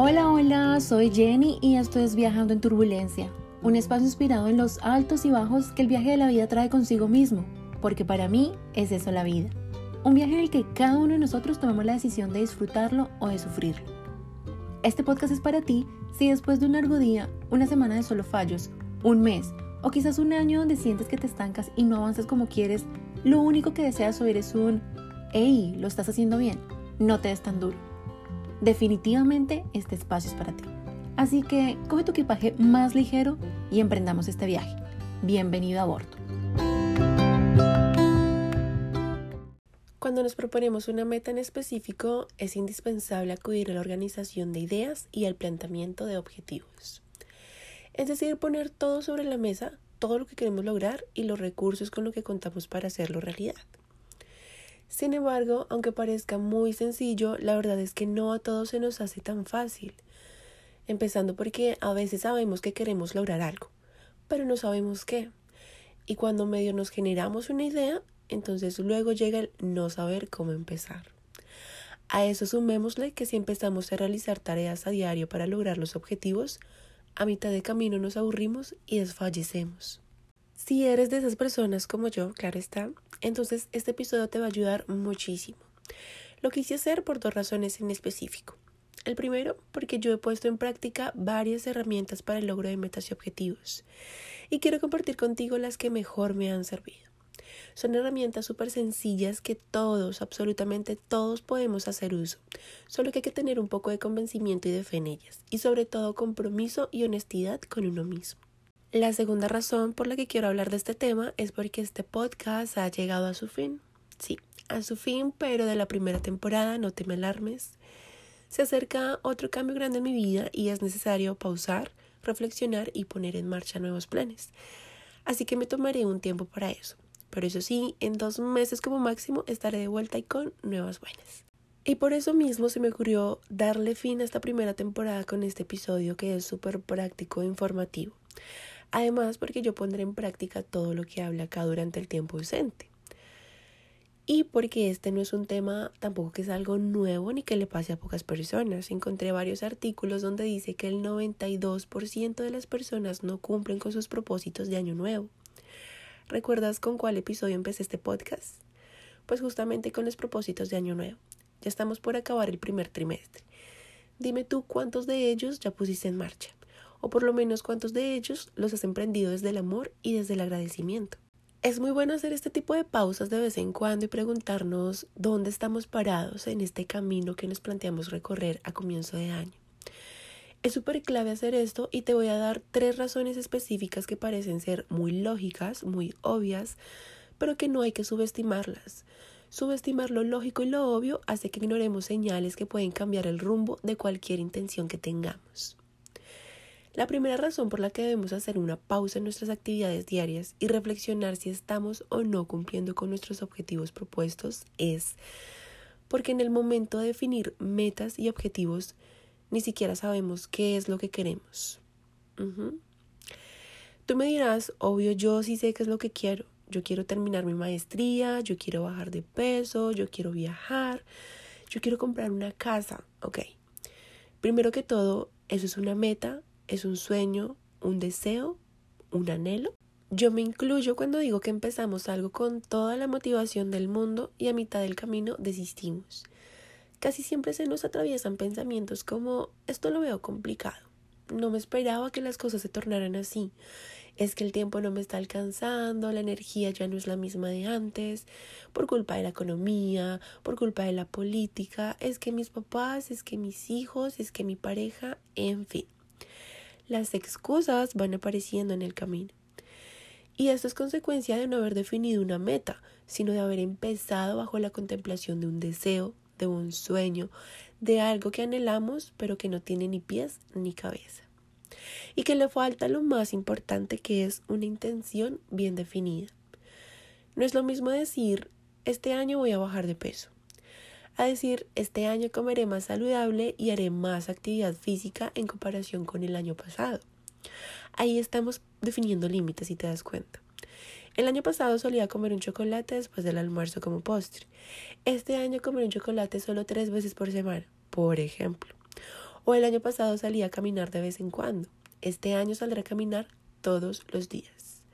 Hola, hola, soy Jenny y esto es Viajando en Turbulencia, un espacio inspirado en los altos y bajos que el viaje de la vida trae consigo mismo, porque para mí es eso la vida. Un viaje en el que cada uno de nosotros tomamos la decisión de disfrutarlo o de sufrirlo. Este podcast es para ti si después de un largo día, una semana de solo fallos, un mes o quizás un año donde sientes que te estancas y no avanzas como quieres, lo único que deseas oír es un, hey, lo estás haciendo bien, no te des tan duro definitivamente este espacio es para ti. Así que coge tu equipaje más ligero y emprendamos este viaje. Bienvenido a bordo. Cuando nos proponemos una meta en específico, es indispensable acudir a la organización de ideas y al planteamiento de objetivos. Es decir, poner todo sobre la mesa, todo lo que queremos lograr y los recursos con los que contamos para hacerlo realidad. Sin embargo, aunque parezca muy sencillo, la verdad es que no a todos se nos hace tan fácil. Empezando porque a veces sabemos que queremos lograr algo, pero no sabemos qué. Y cuando medio nos generamos una idea, entonces luego llega el no saber cómo empezar. A eso sumémosle que si empezamos a realizar tareas a diario para lograr los objetivos, a mitad de camino nos aburrimos y desfallecemos. Si eres de esas personas como yo, claro está, entonces este episodio te va a ayudar muchísimo. Lo quise hacer por dos razones en específico. El primero, porque yo he puesto en práctica varias herramientas para el logro de metas y objetivos. Y quiero compartir contigo las que mejor me han servido. Son herramientas súper sencillas que todos, absolutamente todos podemos hacer uso. Solo que hay que tener un poco de convencimiento y de fe en ellas. Y sobre todo compromiso y honestidad con uno mismo. La segunda razón por la que quiero hablar de este tema es porque este podcast ha llegado a su fin. Sí, a su fin, pero de la primera temporada, no te me alarmes. Se acerca otro cambio grande en mi vida y es necesario pausar, reflexionar y poner en marcha nuevos planes. Así que me tomaré un tiempo para eso. Pero eso sí, en dos meses como máximo estaré de vuelta y con nuevas buenas. Y por eso mismo se me ocurrió darle fin a esta primera temporada con este episodio que es súper práctico e informativo. Además, porque yo pondré en práctica todo lo que habla acá durante el tiempo ausente. Y porque este no es un tema tampoco que es algo nuevo ni que le pase a pocas personas. Encontré varios artículos donde dice que el 92% de las personas no cumplen con sus propósitos de año nuevo. ¿Recuerdas con cuál episodio empecé este podcast? Pues justamente con los propósitos de año nuevo. Ya estamos por acabar el primer trimestre. Dime tú cuántos de ellos ya pusiste en marcha o por lo menos cuántos de ellos los has emprendido desde el amor y desde el agradecimiento. Es muy bueno hacer este tipo de pausas de vez en cuando y preguntarnos dónde estamos parados en este camino que nos planteamos recorrer a comienzo de año. Es súper clave hacer esto y te voy a dar tres razones específicas que parecen ser muy lógicas, muy obvias, pero que no hay que subestimarlas. Subestimar lo lógico y lo obvio hace que ignoremos señales que pueden cambiar el rumbo de cualquier intención que tengamos. La primera razón por la que debemos hacer una pausa en nuestras actividades diarias y reflexionar si estamos o no cumpliendo con nuestros objetivos propuestos es porque en el momento de definir metas y objetivos ni siquiera sabemos qué es lo que queremos. Tú me dirás, obvio, yo sí sé qué es lo que quiero. Yo quiero terminar mi maestría, yo quiero bajar de peso, yo quiero viajar, yo quiero comprar una casa. Ok. Primero que todo, eso es una meta es un sueño, un deseo, un anhelo. Yo me incluyo cuando digo que empezamos algo con toda la motivación del mundo y a mitad del camino desistimos. Casi siempre se nos atraviesan pensamientos como esto lo veo complicado. No me esperaba que las cosas se tornaran así. Es que el tiempo no me está alcanzando, la energía ya no es la misma de antes, por culpa de la economía, por culpa de la política, es que mis papás, es que mis hijos, es que mi pareja, en fin las excusas van apareciendo en el camino. Y esto es consecuencia de no haber definido una meta, sino de haber empezado bajo la contemplación de un deseo, de un sueño, de algo que anhelamos pero que no tiene ni pies ni cabeza. Y que le falta lo más importante que es una intención bien definida. No es lo mismo decir, este año voy a bajar de peso a decir, este año comeré más saludable y haré más actividad física en comparación con el año pasado. Ahí estamos definiendo límites, si te das cuenta. El año pasado solía comer un chocolate después del almuerzo como postre. Este año comer un chocolate solo tres veces por semana, por ejemplo. O el año pasado salí a caminar de vez en cuando. Este año saldré a caminar todos los días.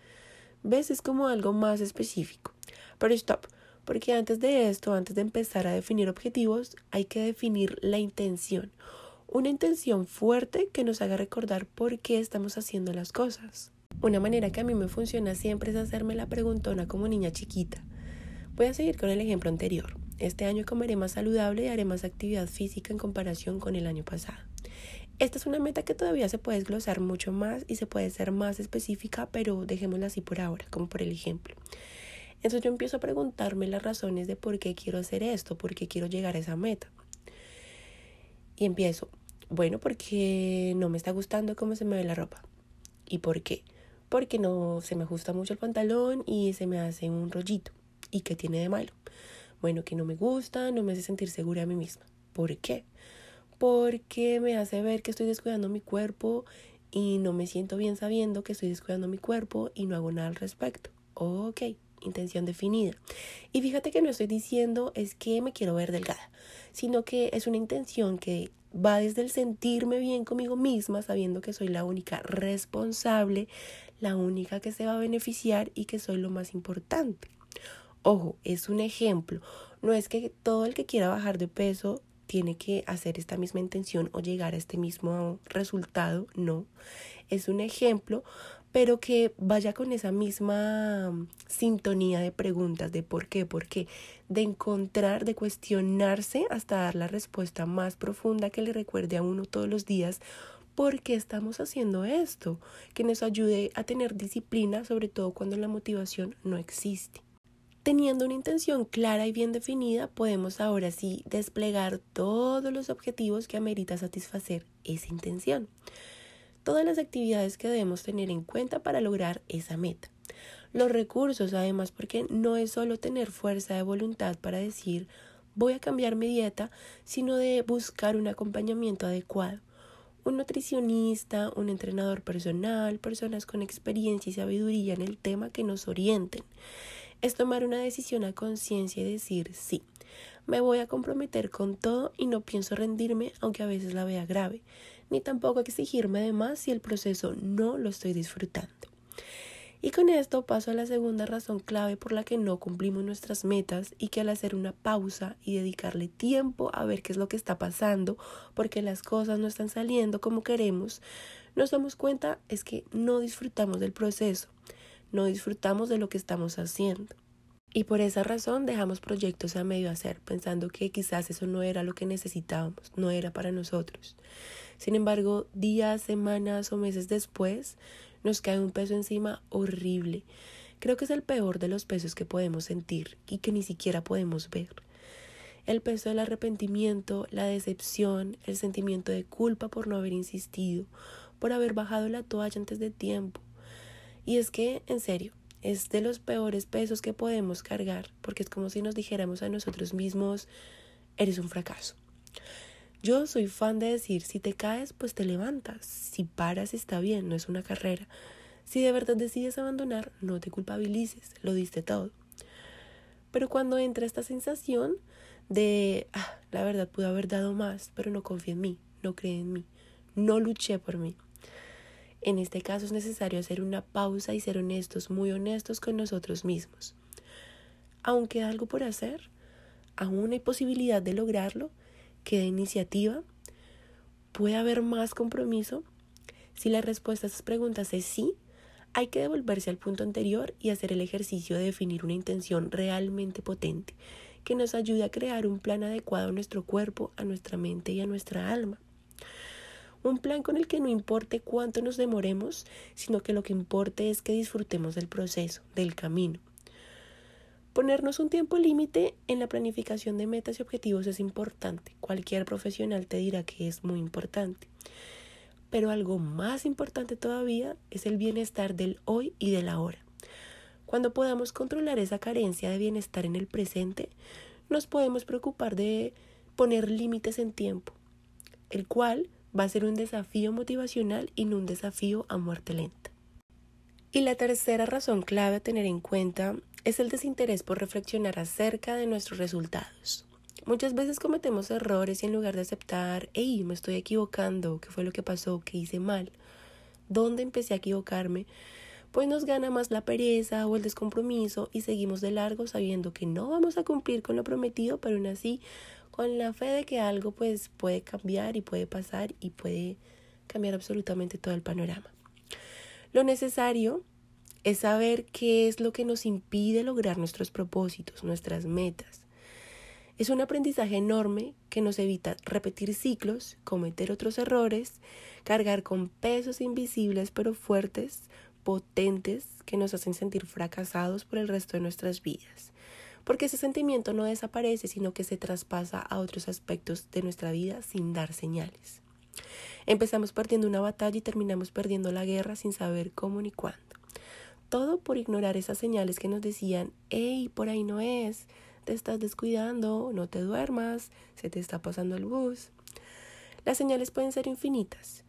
¿Ves? Es como algo más específico. Pero stop, porque antes de esto, antes de empezar a definir objetivos, hay que definir la intención. Una intención fuerte que nos haga recordar por qué estamos haciendo las cosas. Una manera que a mí me funciona siempre es hacerme la preguntona como niña chiquita. Voy a seguir con el ejemplo anterior. Este año comeré más saludable y haré más actividad física en comparación con el año pasado. Esta es una meta que todavía se puede desglosar mucho más y se puede ser más específica, pero dejémosla así por ahora, como por el ejemplo. Entonces yo empiezo a preguntarme las razones de por qué quiero hacer esto, por qué quiero llegar a esa meta. Y empiezo, bueno, porque no me está gustando cómo se me ve la ropa. ¿Y por qué? Porque no se me ajusta mucho el pantalón y se me hace un rollito. ¿Y qué tiene de malo? Bueno, que no me gusta, no me hace sentir segura a mí misma. ¿Por qué? Porque me hace ver que estoy descuidando mi cuerpo y no me siento bien sabiendo que estoy descuidando mi cuerpo y no hago nada al respecto. Ok, intención definida. Y fíjate que no estoy diciendo es que me quiero ver delgada, sino que es una intención que va desde el sentirme bien conmigo misma, sabiendo que soy la única responsable, la única que se va a beneficiar y que soy lo más importante. Ojo, es un ejemplo. No es que todo el que quiera bajar de peso tiene que hacer esta misma intención o llegar a este mismo resultado, no. Es un ejemplo, pero que vaya con esa misma sintonía de preguntas de por qué, por qué, de encontrar, de cuestionarse hasta dar la respuesta más profunda que le recuerde a uno todos los días por qué estamos haciendo esto, que nos ayude a tener disciplina, sobre todo cuando la motivación no existe. Teniendo una intención clara y bien definida, podemos ahora sí desplegar todos los objetivos que amerita satisfacer esa intención. Todas las actividades que debemos tener en cuenta para lograr esa meta. Los recursos, además, porque no es solo tener fuerza de voluntad para decir voy a cambiar mi dieta, sino de buscar un acompañamiento adecuado. Un nutricionista, un entrenador personal, personas con experiencia y sabiduría en el tema que nos orienten es tomar una decisión a conciencia y decir sí. Me voy a comprometer con todo y no pienso rendirme aunque a veces la vea grave, ni tampoco exigirme de más si el proceso no lo estoy disfrutando. Y con esto paso a la segunda razón clave por la que no cumplimos nuestras metas y que al hacer una pausa y dedicarle tiempo a ver qué es lo que está pasando, porque las cosas no están saliendo como queremos, nos damos cuenta es que no disfrutamos del proceso no disfrutamos de lo que estamos haciendo. Y por esa razón dejamos proyectos a medio hacer, pensando que quizás eso no era lo que necesitábamos, no era para nosotros. Sin embargo, días, semanas o meses después, nos cae un peso encima horrible. Creo que es el peor de los pesos que podemos sentir y que ni siquiera podemos ver. El peso del arrepentimiento, la decepción, el sentimiento de culpa por no haber insistido, por haber bajado la toalla antes de tiempo, y es que, en serio, es de los peores pesos que podemos cargar, porque es como si nos dijéramos a nosotros mismos, eres un fracaso. Yo soy fan de decir, si te caes, pues te levantas, si paras está bien, no es una carrera. Si de verdad decides abandonar, no te culpabilices, lo diste todo. Pero cuando entra esta sensación de, ah, la verdad pude haber dado más, pero no confío en mí, no cree en mí, no luché por mí, en este caso es necesario hacer una pausa y ser honestos, muy honestos con nosotros mismos. Aunque algo por hacer, aún hay posibilidad de lograrlo, queda iniciativa, puede haber más compromiso. Si la respuesta a estas preguntas es sí, hay que devolverse al punto anterior y hacer el ejercicio de definir una intención realmente potente que nos ayude a crear un plan adecuado a nuestro cuerpo, a nuestra mente y a nuestra alma. Un plan con el que no importe cuánto nos demoremos, sino que lo que importe es que disfrutemos del proceso, del camino. Ponernos un tiempo límite en la planificación de metas y objetivos es importante. Cualquier profesional te dirá que es muy importante. Pero algo más importante todavía es el bienestar del hoy y del ahora. Cuando podamos controlar esa carencia de bienestar en el presente, nos podemos preocupar de poner límites en tiempo, el cual va a ser un desafío motivacional y no un desafío a muerte lenta. Y la tercera razón clave a tener en cuenta es el desinterés por reflexionar acerca de nuestros resultados. Muchas veces cometemos errores y en lugar de aceptar, hey, me estoy equivocando, ¿qué fue lo que pasó? ¿Qué hice mal? ¿Dónde empecé a equivocarme? Pues nos gana más la pereza o el descompromiso y seguimos de largo sabiendo que no vamos a cumplir con lo prometido, pero aún así con la fe de que algo pues puede cambiar y puede pasar y puede cambiar absolutamente todo el panorama. Lo necesario es saber qué es lo que nos impide lograr nuestros propósitos, nuestras metas. Es un aprendizaje enorme que nos evita repetir ciclos, cometer otros errores, cargar con pesos invisibles pero fuertes, potentes, que nos hacen sentir fracasados por el resto de nuestras vidas. Porque ese sentimiento no desaparece, sino que se traspasa a otros aspectos de nuestra vida sin dar señales. Empezamos perdiendo una batalla y terminamos perdiendo la guerra sin saber cómo ni cuándo. Todo por ignorar esas señales que nos decían, hey, por ahí no es, te estás descuidando, no te duermas, se te está pasando el bus. Las señales pueden ser infinitas.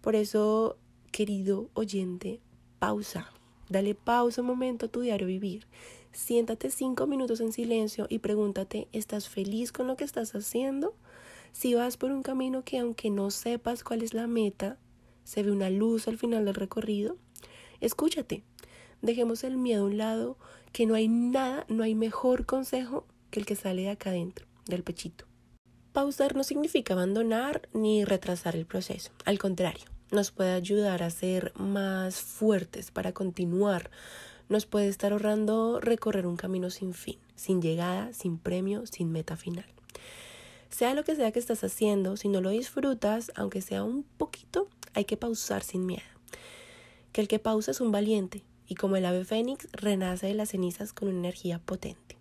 Por eso, querido oyente, pausa. Dale pausa un momento a tu diario vivir. Siéntate cinco minutos en silencio y pregúntate, ¿estás feliz con lo que estás haciendo? Si vas por un camino que aunque no sepas cuál es la meta, se ve una luz al final del recorrido, escúchate. Dejemos el miedo a un lado, que no hay nada, no hay mejor consejo que el que sale de acá adentro, del pechito. Pausar no significa abandonar ni retrasar el proceso, al contrario, nos puede ayudar a ser más fuertes para continuar, nos puede estar ahorrando recorrer un camino sin fin, sin llegada, sin premio, sin meta final. Sea lo que sea que estás haciendo, si no lo disfrutas, aunque sea un poquito, hay que pausar sin miedo. Que el que pausa es un valiente, y como el ave fénix renace de las cenizas con una energía potente.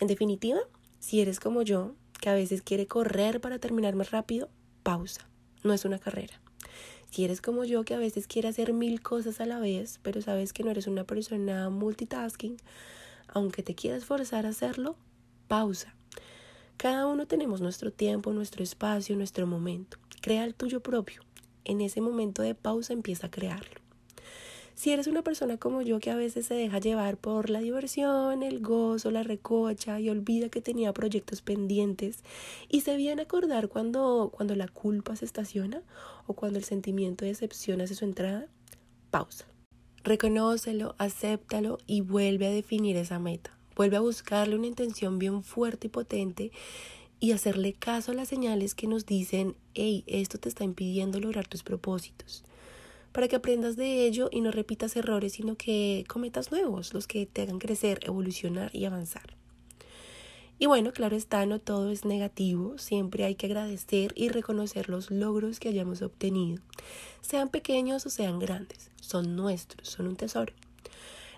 En definitiva, si eres como yo, que a veces quiere correr para terminar más rápido, pausa. No es una carrera. Si eres como yo, que a veces quiere hacer mil cosas a la vez, pero sabes que no eres una persona multitasking, aunque te quieras forzar a hacerlo, pausa. Cada uno tenemos nuestro tiempo, nuestro espacio, nuestro momento. Crea el tuyo propio. En ese momento de pausa empieza a crearlo. Si eres una persona como yo que a veces se deja llevar por la diversión, el gozo, la recocha y olvida que tenía proyectos pendientes y se viene a acordar cuando, cuando la culpa se estaciona o cuando el sentimiento de decepción hace su entrada, pausa. Reconócelo, acéptalo y vuelve a definir esa meta. Vuelve a buscarle una intención bien fuerte y potente y hacerle caso a las señales que nos dicen, hey, esto te está impidiendo lograr tus propósitos para que aprendas de ello y no repitas errores, sino que cometas nuevos, los que te hagan crecer, evolucionar y avanzar. Y bueno, claro está, no todo es negativo, siempre hay que agradecer y reconocer los logros que hayamos obtenido, sean pequeños o sean grandes, son nuestros, son un tesoro.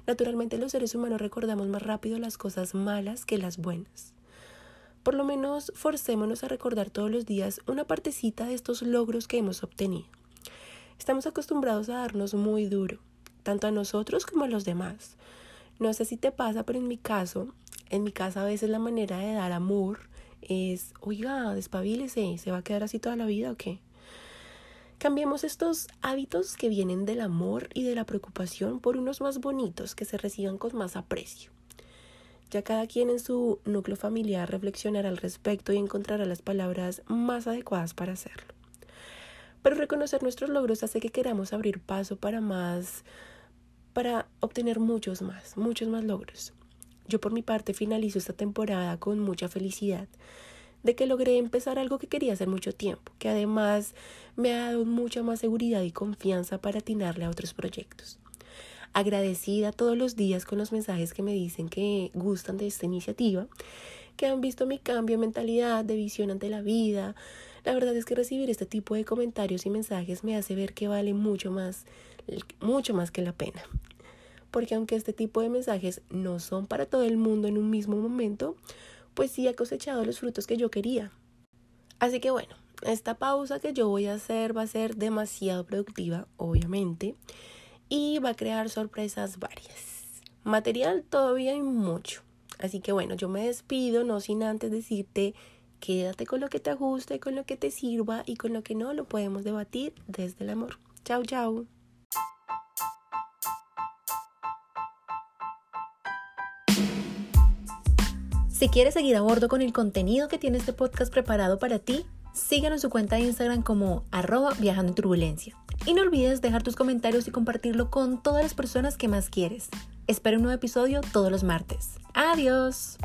Naturalmente los seres humanos recordamos más rápido las cosas malas que las buenas. Por lo menos forcémonos a recordar todos los días una partecita de estos logros que hemos obtenido. Estamos acostumbrados a darnos muy duro, tanto a nosotros como a los demás. No sé si te pasa, pero en mi caso, en mi casa a veces la manera de dar amor es, oiga, despabilese, ¿se va a quedar así toda la vida o qué? Cambiemos estos hábitos que vienen del amor y de la preocupación por unos más bonitos que se reciban con más aprecio. Ya cada quien en su núcleo familiar reflexionará al respecto y encontrará las palabras más adecuadas para hacerlo. Pero reconocer nuestros logros hace que queramos abrir paso para más, para obtener muchos más, muchos más logros. Yo por mi parte finalizo esta temporada con mucha felicidad de que logré empezar algo que quería hacer mucho tiempo, que además me ha dado mucha más seguridad y confianza para atinarle a otros proyectos. Agradecida todos los días con los mensajes que me dicen que gustan de esta iniciativa, que han visto mi cambio de mentalidad, de visión ante la vida, la verdad es que recibir este tipo de comentarios y mensajes me hace ver que vale mucho más, mucho más que la pena. Porque aunque este tipo de mensajes no son para todo el mundo en un mismo momento, pues sí ha cosechado los frutos que yo quería. Así que bueno, esta pausa que yo voy a hacer va a ser demasiado productiva, obviamente, y va a crear sorpresas varias. Material todavía hay mucho. Así que bueno, yo me despido, no sin antes decirte Quédate con lo que te ajuste, con lo que te sirva y con lo que no lo podemos debatir desde el amor. Chao, chao. Si quieres seguir a bordo con el contenido que tiene este podcast preparado para ti, síguenos en su cuenta de Instagram como arroba viajando en turbulencia. Y no olvides dejar tus comentarios y compartirlo con todas las personas que más quieres. Espero un nuevo episodio todos los martes. Adiós.